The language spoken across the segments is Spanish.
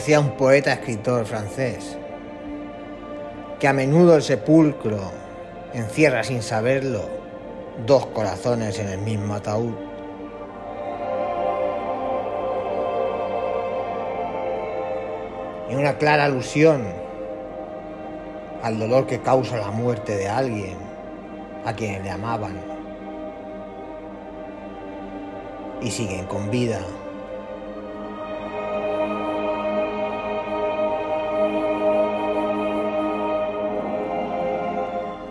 decía un poeta escritor francés, que a menudo el sepulcro encierra sin saberlo dos corazones en el mismo ataúd. Y una clara alusión al dolor que causa la muerte de alguien a quien le amaban y siguen con vida.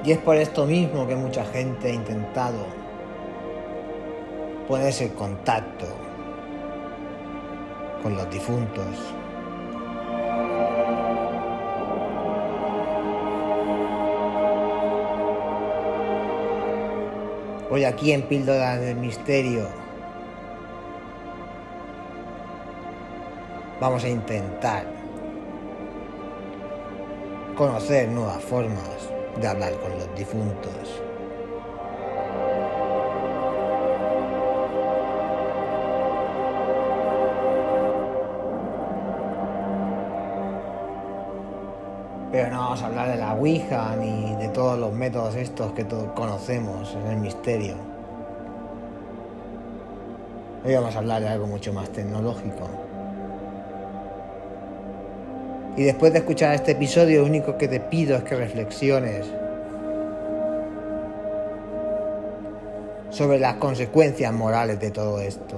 Y es por esto mismo que mucha gente ha intentado ponerse en contacto con los difuntos. Hoy aquí en Píldora del Misterio vamos a intentar conocer nuevas formas de hablar con los difuntos. Pero no vamos a hablar de la Ouija ni de todos los métodos estos que todos conocemos en el misterio. Hoy vamos a hablar de algo mucho más tecnológico. Y después de escuchar este episodio, lo único que te pido es que reflexiones sobre las consecuencias morales de todo esto.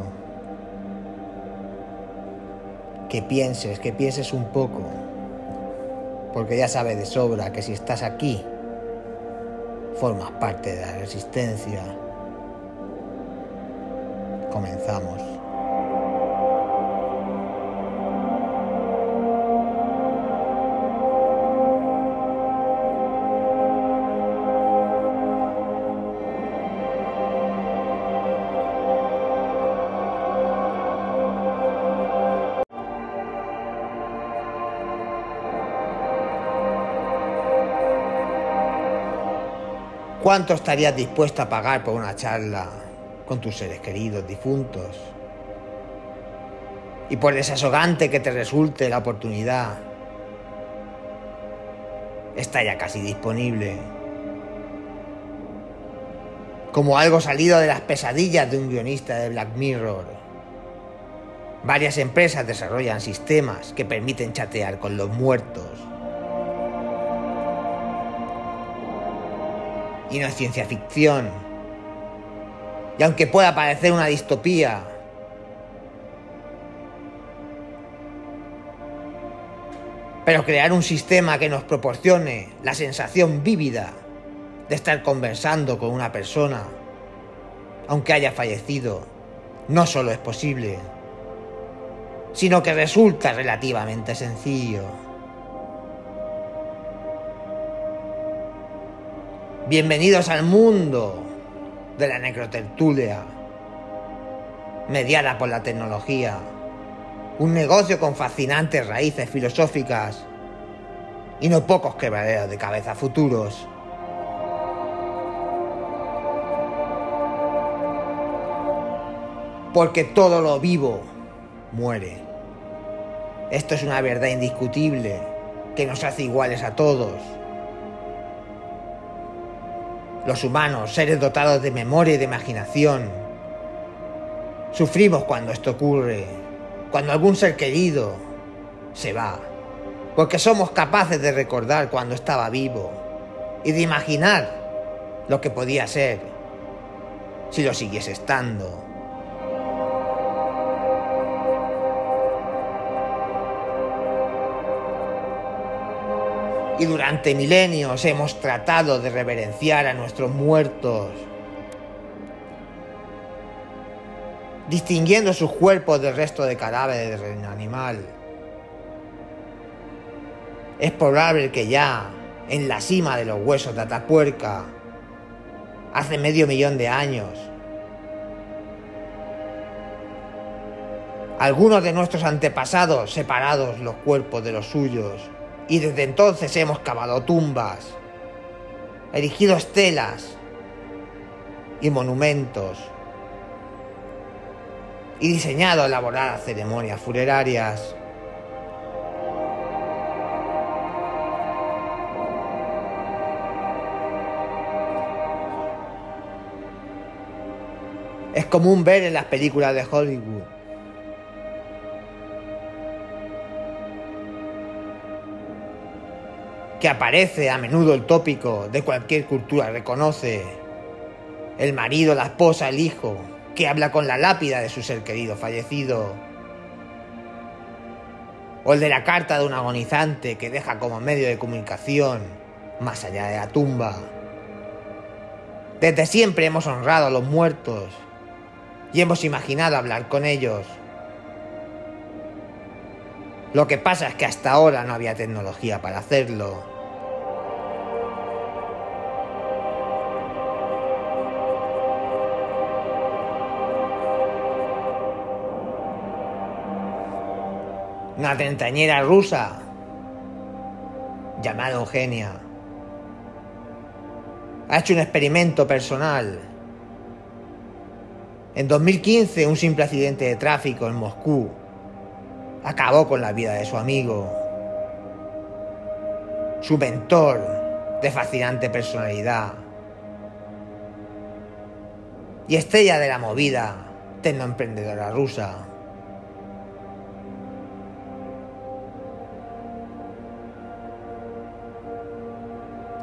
Que pienses, que pienses un poco porque ya sabes de sobra que si estás aquí, formas parte de la resistencia. Comenzamos. ¿Cuánto estarías dispuesto a pagar por una charla con tus seres queridos difuntos? Y por desasogante que te resulte la oportunidad, está ya casi disponible. Como algo salido de las pesadillas de un guionista de Black Mirror. Varias empresas desarrollan sistemas que permiten chatear con los muertos y no es ciencia ficción. Y aunque pueda parecer una distopía, pero crear un sistema que nos proporcione la sensación vívida de estar conversando con una persona, aunque haya fallecido, no solo es posible, sino que resulta relativamente sencillo. Bienvenidos al mundo de la necrotertulia, mediada por la tecnología, un negocio con fascinantes raíces filosóficas y no pocos quebraderos de cabeza futuros. Porque todo lo vivo muere. Esto es una verdad indiscutible que nos hace iguales a todos los humanos, seres dotados de memoria y de imaginación, sufrimos cuando esto ocurre, cuando algún ser querido se va, porque somos capaces de recordar cuando estaba vivo y de imaginar lo que podía ser si lo siguiese estando. Y durante milenios hemos tratado de reverenciar a nuestros muertos, distinguiendo sus cuerpos del resto de cadáveres del reino animal. Es probable que ya en la cima de los huesos de Atapuerca, hace medio millón de años, algunos de nuestros antepasados separados los cuerpos de los suyos y desde entonces hemos cavado tumbas, erigido estelas y monumentos, y diseñado elaboradas ceremonias funerarias. Es común ver en las películas de Hollywood Que aparece a menudo el tópico de cualquier cultura reconoce. El marido, la esposa, el hijo, que habla con la lápida de su ser querido fallecido. O el de la carta de un agonizante que deja como medio de comunicación más allá de la tumba. Desde siempre hemos honrado a los muertos y hemos imaginado hablar con ellos. Lo que pasa es que hasta ahora no había tecnología para hacerlo. Una treintañera rusa llamada Eugenia ha hecho un experimento personal. En 2015, un simple accidente de tráfico en Moscú acabó con la vida de su amigo. Su mentor de fascinante personalidad. Y estrella de la movida tecnoemprendedora rusa.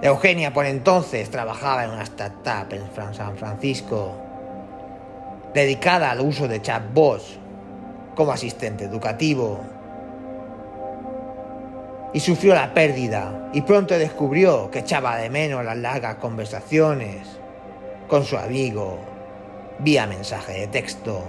Eugenia por entonces trabajaba en una startup en San Francisco dedicada al uso de chatbots como asistente educativo. Y sufrió la pérdida y pronto descubrió que echaba de menos las largas conversaciones con su amigo vía mensaje de texto.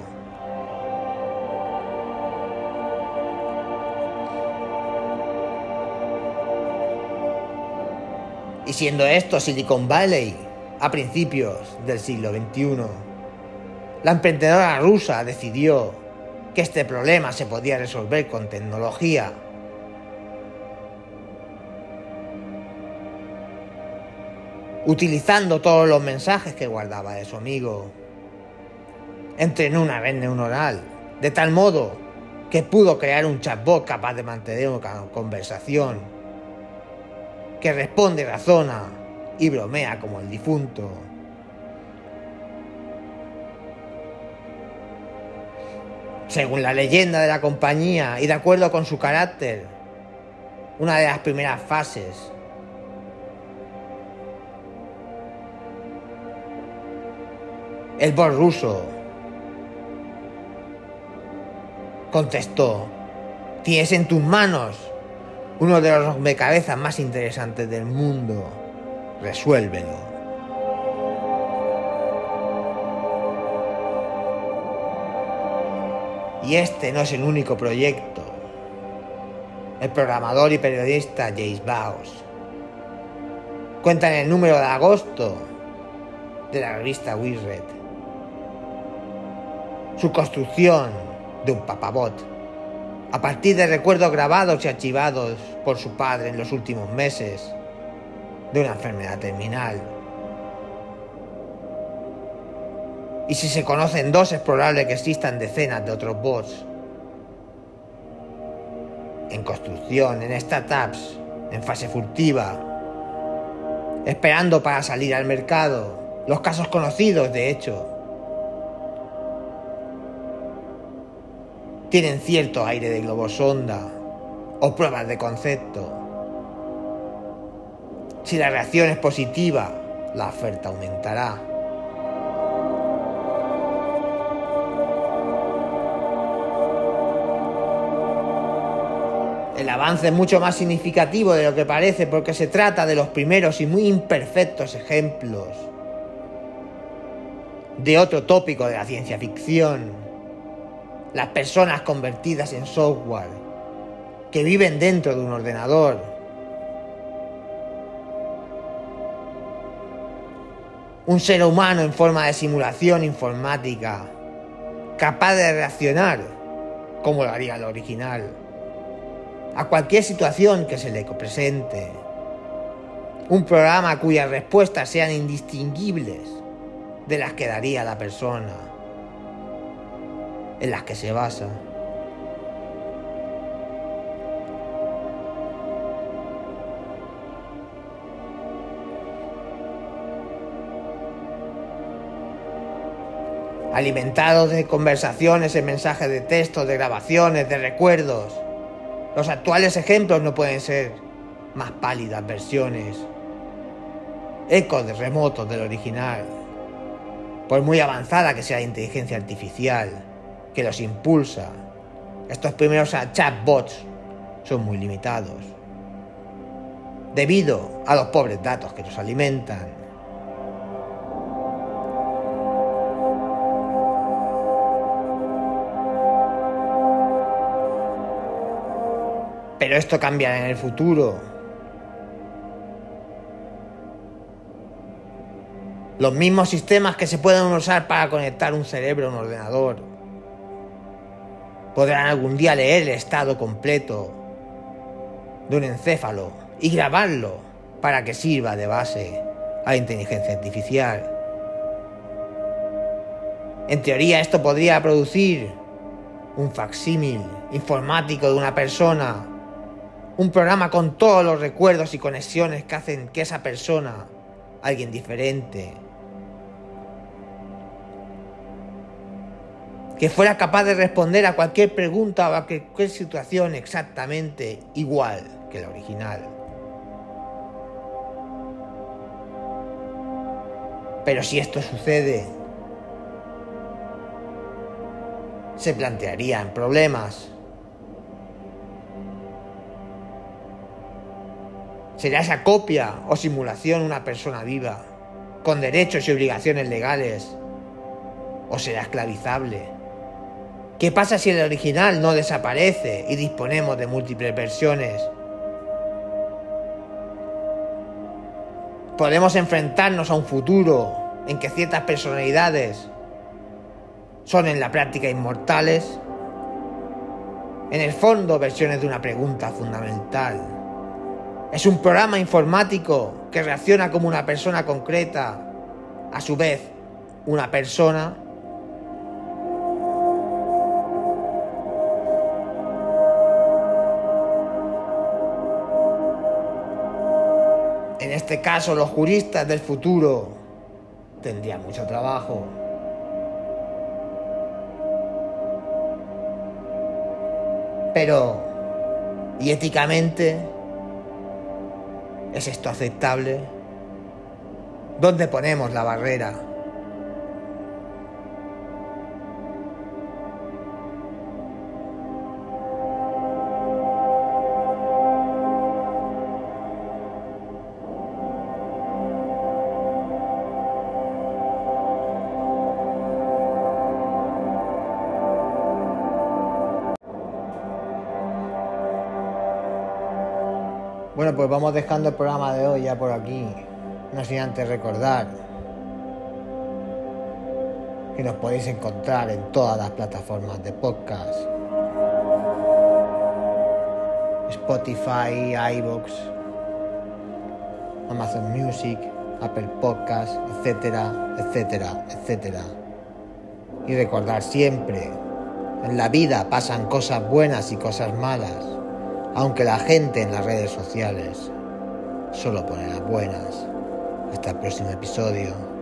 Y siendo esto Silicon Valley a principios del siglo XXI, la emprendedora rusa decidió que este problema se podía resolver con tecnología. Utilizando todos los mensajes que guardaba de su amigo. Entrenó una red neuronal, de tal modo que pudo crear un chatbot capaz de mantener una conversación que responde, razona y bromea como el difunto. Según la leyenda de la compañía y de acuerdo con su carácter, una de las primeras fases El bot ruso contestó, tienes en tus manos uno de los rompecabezas más interesantes del mundo. Resuélvelo. Y este no es el único proyecto. El programador y periodista Jace Baus cuenta en el número de agosto de la revista Wizard su construcción de un papabot a partir de recuerdos grabados y archivados por su padre en los últimos meses de una enfermedad terminal. Y si se conocen dos, es probable que existan decenas de otros bots. En construcción, en startups, en fase furtiva, esperando para salir al mercado. Los casos conocidos, de hecho, tienen cierto aire de globosonda o pruebas de concepto. Si la reacción es positiva, la oferta aumentará. El avance es mucho más significativo de lo que parece porque se trata de los primeros y muy imperfectos ejemplos de otro tópico de la ciencia ficción las personas convertidas en software, que viven dentro de un ordenador. Un ser humano en forma de simulación informática, capaz de reaccionar como lo haría el original, a cualquier situación que se le presente. Un programa cuyas respuestas sean indistinguibles de las que daría la persona en las que se basa. alimentados de conversaciones en mensajes de texto, de grabaciones, de recuerdos. Los actuales ejemplos no pueden ser más pálidas versiones, ecos de remotos del original. Por muy avanzada que sea la inteligencia artificial que los impulsa, estos primeros chatbots son muy limitados, debido a los pobres datos que los alimentan. Pero esto cambiará en el futuro. Los mismos sistemas que se pueden usar para conectar un cerebro a un ordenador podrán algún día leer el estado completo de un encéfalo y grabarlo para que sirva de base a inteligencia artificial. En teoría esto podría producir un facsímil informático de una persona un programa con todos los recuerdos y conexiones que hacen que esa persona, alguien diferente, que fuera capaz de responder a cualquier pregunta o a cualquier situación exactamente igual que la original. Pero si esto sucede, se plantearían problemas ¿Será esa copia o simulación una persona viva, con derechos y obligaciones legales? ¿O será esclavizable? ¿Qué pasa si el original no desaparece y disponemos de múltiples versiones? Podemos enfrentarnos a un futuro en que ciertas personalidades son en la práctica inmortales. En el fondo, versiones de una pregunta fundamental. Es un programa informático que reacciona como una persona concreta, a su vez una persona. En este caso los juristas del futuro tendrían mucho trabajo. Pero, ¿y éticamente? ¿Es esto aceptable? ¿Dónde ponemos la barrera? Bueno, pues vamos dejando el programa de hoy ya por aquí. No sin antes recordar que nos podéis encontrar en todas las plataformas de podcast. Spotify, iVoox, Amazon Music, Apple Podcasts, etcétera, etcétera, etcétera. Y recordar siempre, en la vida pasan cosas buenas y cosas malas aunque la gente en las redes sociales solo pone las buenas. Hasta el próximo episodio.